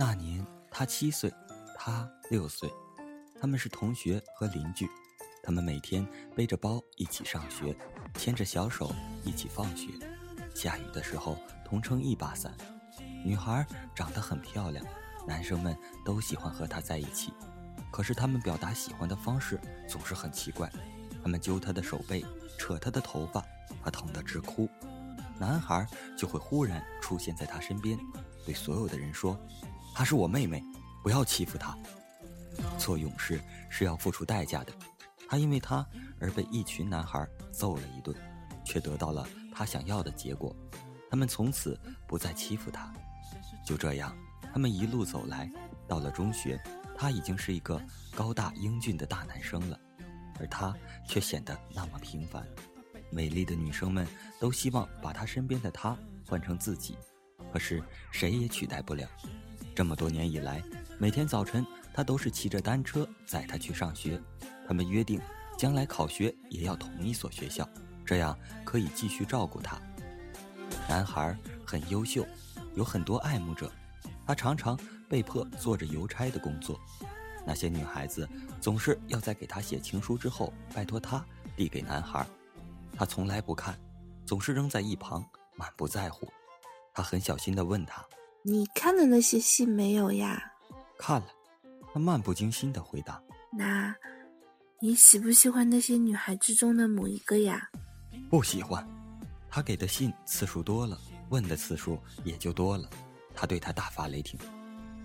那年他七岁，他六岁，他们是同学和邻居。他们每天背着包一起上学，牵着小手一起放学。下雨的时候同撑一把伞。女孩长得很漂亮，男生们都喜欢和她在一起。可是他们表达喜欢的方式总是很奇怪。他们揪她的手背，扯她的头发，她疼得直哭。男孩就会忽然出现在她身边，对所有的人说：“她是我妹妹，不要欺负她。”做勇士是要付出代价的。她因为她而被一群男孩揍了一顿，却得到了她想要的结果。他们从此不再欺负她。就这样，他们一路走来，到了中学，他已经是一个高大英俊的大男生了，而他却显得那么平凡。美丽的女生们都希望把他身边的他换成自己，可是谁也取代不了。这么多年以来，每天早晨他都是骑着单车载她去上学。他们约定，将来考学也要同一所学校，这样可以继续照顾她。男孩很优秀，有很多爱慕者，他常常被迫做着邮差的工作。那些女孩子总是要在给他写情书之后，拜托他递给男孩，他从来不看，总是扔在一旁，满不在乎。他很小心地问他：“你看了那些信没有呀？”“看了。”他漫不经心地回答。“那。”你喜不喜欢那些女孩之中的某一个呀？不喜欢。他给的信次数多了，问的次数也就多了。他对他大发雷霆：“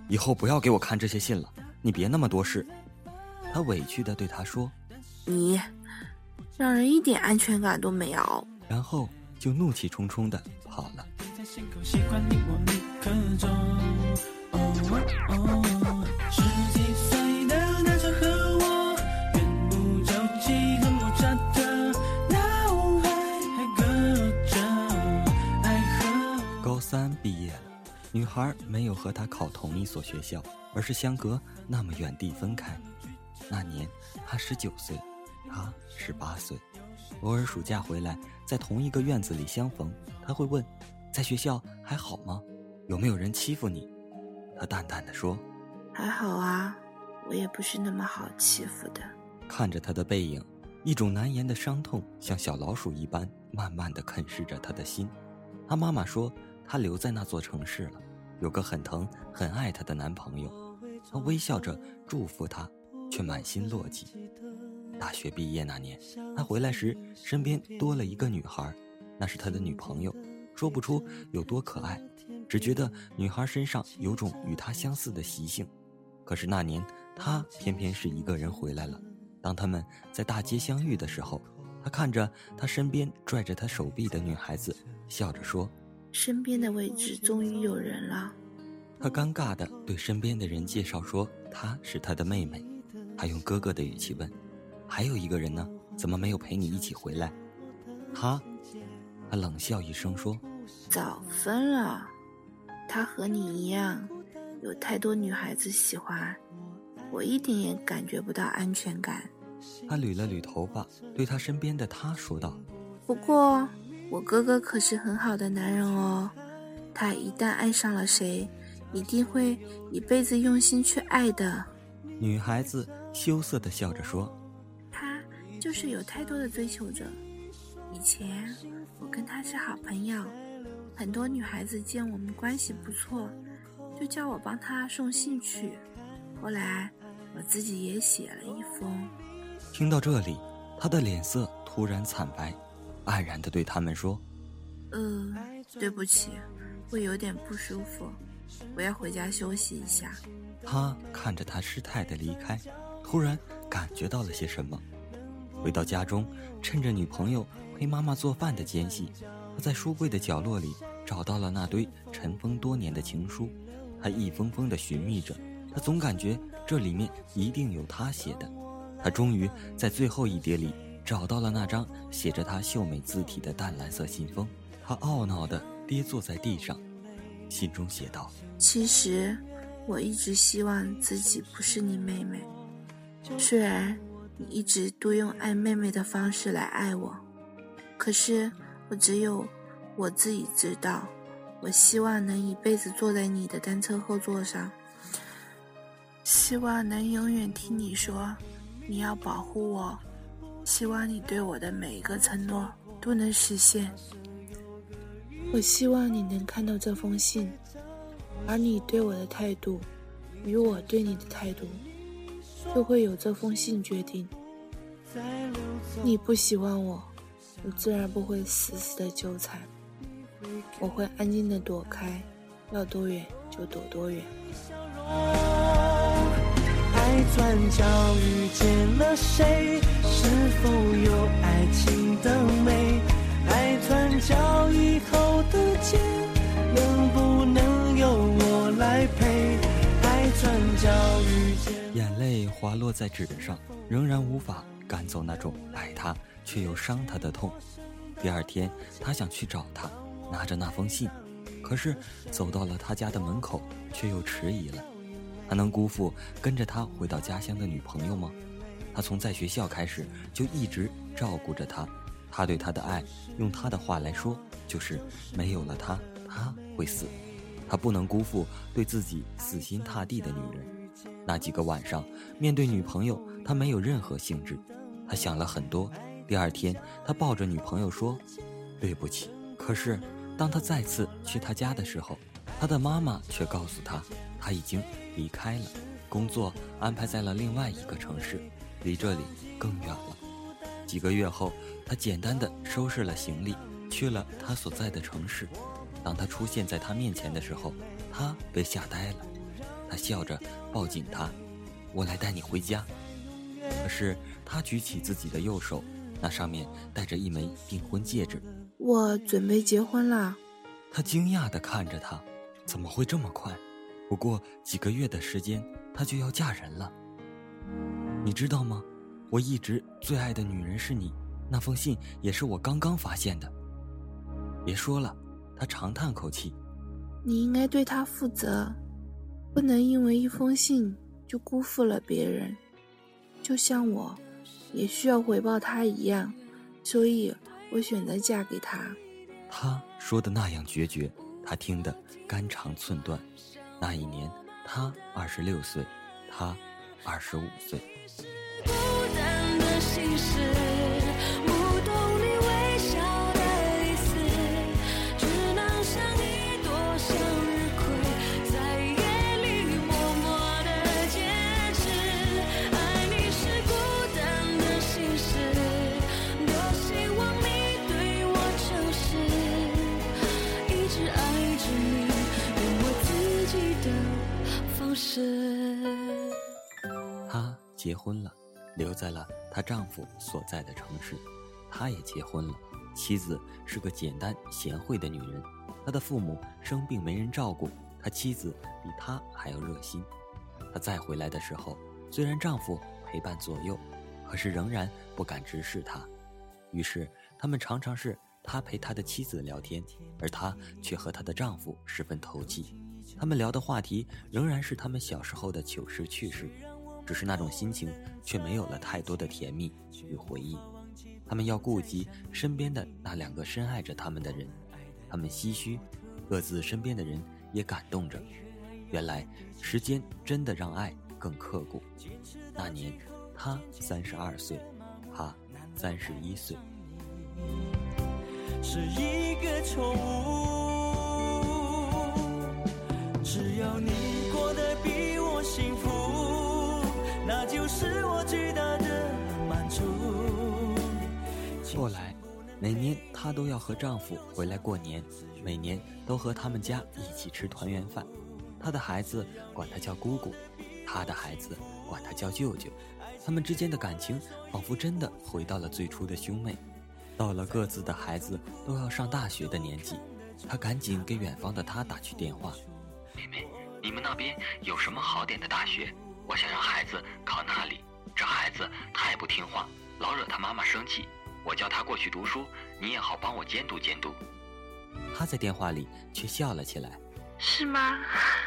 以后不要给我看这些信了，你别那么多事。”他委屈的对他说：“你，让人一点安全感都没有。”然后就怒气冲冲的跑了。高三毕业了，女孩没有和他考同一所学校，而是相隔那么远地分开。那年他十九岁，他十八岁。偶尔暑假回来，在同一个院子里相逢，他会问：“在学校还好吗？有没有人欺负你？”他淡淡的说：“还好啊，我也不是那么好欺负的。”看着他的背影，一种难言的伤痛像小老鼠一般，慢慢的啃噬着他的心。他妈妈说。她留在那座城市了，有个很疼、很爱她的男朋友。她微笑着祝福他，却满心落寂。大学毕业那年，他回来时身边多了一个女孩，那是他的女朋友。说不出有多可爱，只觉得女孩身上有种与他相似的习性。可是那年，他偏偏是一个人回来了。当他们在大街相遇的时候，他看着他身边拽着他手臂的女孩子，笑着说。身边的位置终于有人了，他尴尬地对身边的人介绍说：“她是他的妹妹。”他用哥哥的语气问：“还有一个人呢？怎么没有陪你一起回来？”他，他冷笑一声说：“早分了。他和你一样，有太多女孩子喜欢，我一点也感觉不到安全感。”他捋了捋头发，对他身边的他说道：“不过。”我哥哥可是很好的男人哦，他一旦爱上了谁，一定会一辈子用心去爱的。女孩子羞涩的笑着说：“他就是有太多的追求者。以前我跟他是好朋友，很多女孩子见我们关系不错，就叫我帮她送信去。后来我自己也写了一封。”听到这里，他的脸色突然惨白。黯然地对他们说：“呃，对不起，我有点不舒服，我要回家休息一下。”他看着他失态的离开，突然感觉到了些什么。回到家中，趁着女朋友陪妈妈做饭的间隙，他在书柜的角落里找到了那堆尘封多年的情书。他一封封地寻觅着，他总感觉这里面一定有他写的。他终于在最后一叠里。找到了那张写着他秀美字体的淡蓝色信封，他懊恼地跌坐在地上，信中写道：“其实，我一直希望自己不是你妹妹，虽然你一直都用爱妹妹的方式来爱我，可是我只有我自己知道。我希望能一辈子坐在你的单车后座上，希望能永远听你说，你要保护我。希望你对我的每一个承诺都能实现。我希望你能看到这封信，而你对我的态度，与我对你的态度，就会有这封信决定。你不喜欢我，我自然不会死死的纠缠，我会安静的躲开，要多远就躲多远。爱转角遇见了谁？是否有爱情的美？爱转角以后的街，能不能由我来陪？爱转角遇见。眼泪滑落在纸上，仍然无法。赶走那种爱他却又伤他的痛。第二天，他想去找他，拿着那封信，可是走到了他家的门口，却又迟疑了。他能辜负跟着他回到家乡的女朋友吗？他从在学校开始就一直照顾着她，他对她的爱，用他的话来说，就是没有了他，他会死。他不能辜负对自己死心塌地的女人。那几个晚上，面对女朋友，他没有任何兴致。他想了很多。第二天，他抱着女朋友说：“对不起。”可是，当他再次去他家的时候，他的妈妈却告诉他，他已经离开了，工作安排在了另外一个城市，离这里更远了。几个月后，他简单的收拾了行李，去了他所在的城市。当他出现在他面前的时候，他被吓呆了。他笑着抱紧她，我来带你回家。可是他举起自己的右手，那上面戴着一枚订婚戒指。我准备结婚了。他惊讶地看着他，怎么会这么快？不过几个月的时间，他就要嫁人了。你知道吗？我一直最爱的女人是你。那封信也是我刚刚发现的。别说了，他长叹口气。你应该对他负责。不能因为一封信就辜负了别人，就像我，也需要回报他一样，所以我选择嫁给他。他说的那样决绝，他听得肝肠寸断。那一年，他二十六岁，他二十五岁。她结婚了，留在了她丈夫所在的城市。她也结婚了，妻子是个简单贤惠的女人。她的父母生病没人照顾，她妻子比她还要热心。她再回来的时候，虽然丈夫陪伴左右，可是仍然不敢直视她。于是他们常常是她陪她的妻子聊天，而她却和她的丈夫十分投机。他们聊的话题仍然是他们小时候的糗事趣事，只是那种心情却没有了太多的甜蜜与回忆。他们要顾及身边的那两个深爱着他们的人，他们唏嘘，各自身边的人也感动着。原来时间真的让爱更刻骨。那年，他三十二岁，他三十一岁。是一个错误。后来，每年她都要和丈夫回来过年，每年都和他们家一起吃团圆饭。她的孩子管她叫姑姑，她的孩子管她叫舅舅。他们之间的感情仿佛真的回到了最初的兄妹。到了各自的孩子都要上大学的年纪，她赶紧给远方的他打去电话。妹妹，你们那边有什么好点的大学？我想让孩子考那里。这孩子太不听话，老惹他妈妈生气。我叫他过去读书，你也好帮我监督监督。他在电话里却笑了起来。是吗？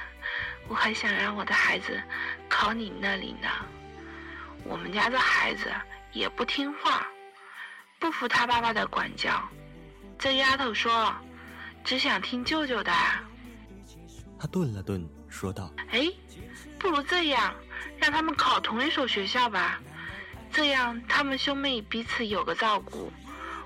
我还想让我的孩子考你那里呢。我们家的孩子也不听话，不服他爸爸的管教。这丫头说，只想听舅舅的。他顿了顿，说道：“哎，不如这样，让他们考同一所学校吧，这样他们兄妹彼此有个照顾。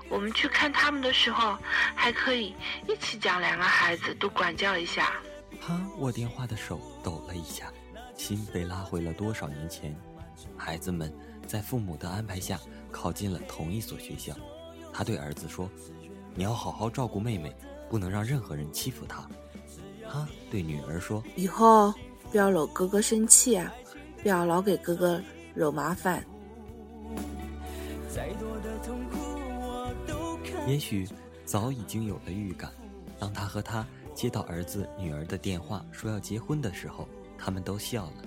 我们去看他们的时候，还可以一起将两个孩子都管教一下。他握电话的手抖了一下，心被拉回了多少年前。孩子们在父母的安排下考进了同一所学校。他对儿子说：“你要好好照顾妹妹，不能让任何人欺负她。”他对女儿说：“以后不要惹哥哥生气啊，不要老给哥哥惹麻烦。”也许早已经有了预感。当他和他接到儿子、女儿的电话说要结婚的时候，他们都笑了。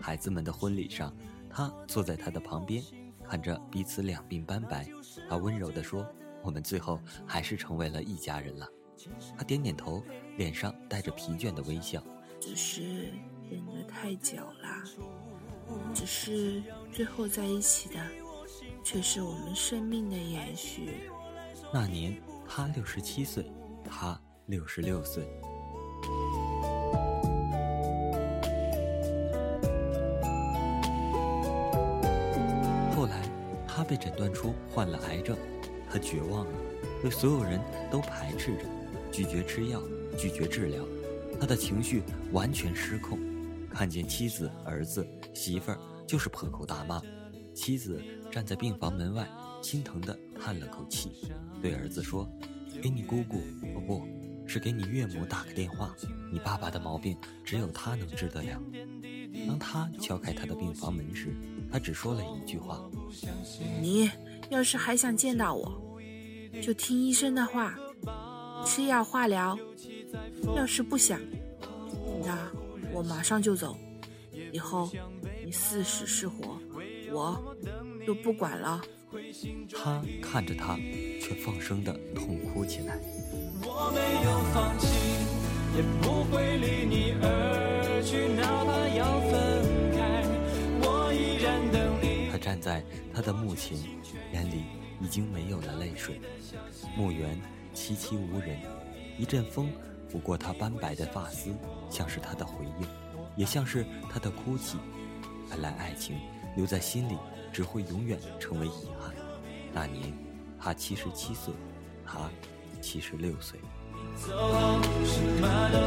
孩子们的婚礼上，他坐在他的旁边，看着彼此两鬓斑白，他温柔地说：“我们最后还是成为了一家人了。”他点点头，脸上带着疲倦的微笑。只是忍得太久了，只是最后在一起的，却是我们生命的延续。那年他六十七岁，他六十六岁。后来，他被诊断出患了癌症，他绝望了，对所有人都排斥着，拒绝吃药，拒绝治疗，他的情绪完全失控，看见妻子、儿子、媳妇儿就是破口大骂，妻子站在病房门外。心疼的叹了口气，对儿子说：“给你姑姑，不不，是给你岳母打个电话。你爸爸的毛病只有他能治得了。”当他敲开他的病房门时，他只说了一句话：“你要是还想见到我，就听医生的话，吃药化疗。要是不想，那我马上就走。以后你是死是活，我都不管了。”他看着他，却放声的痛哭起来。他站在他的墓前，眼里已经没有了泪水。墓园凄凄无人，一阵风拂过他斑白的发丝，像是他的回应，也像是他的哭泣。原来爱情留在心里。只会永远成为遗憾。那年，他七十七岁，他七十六岁。走，什么都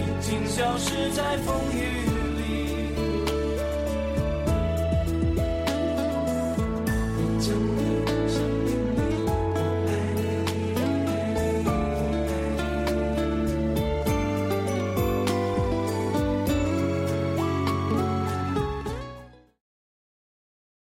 已经消失在风雨。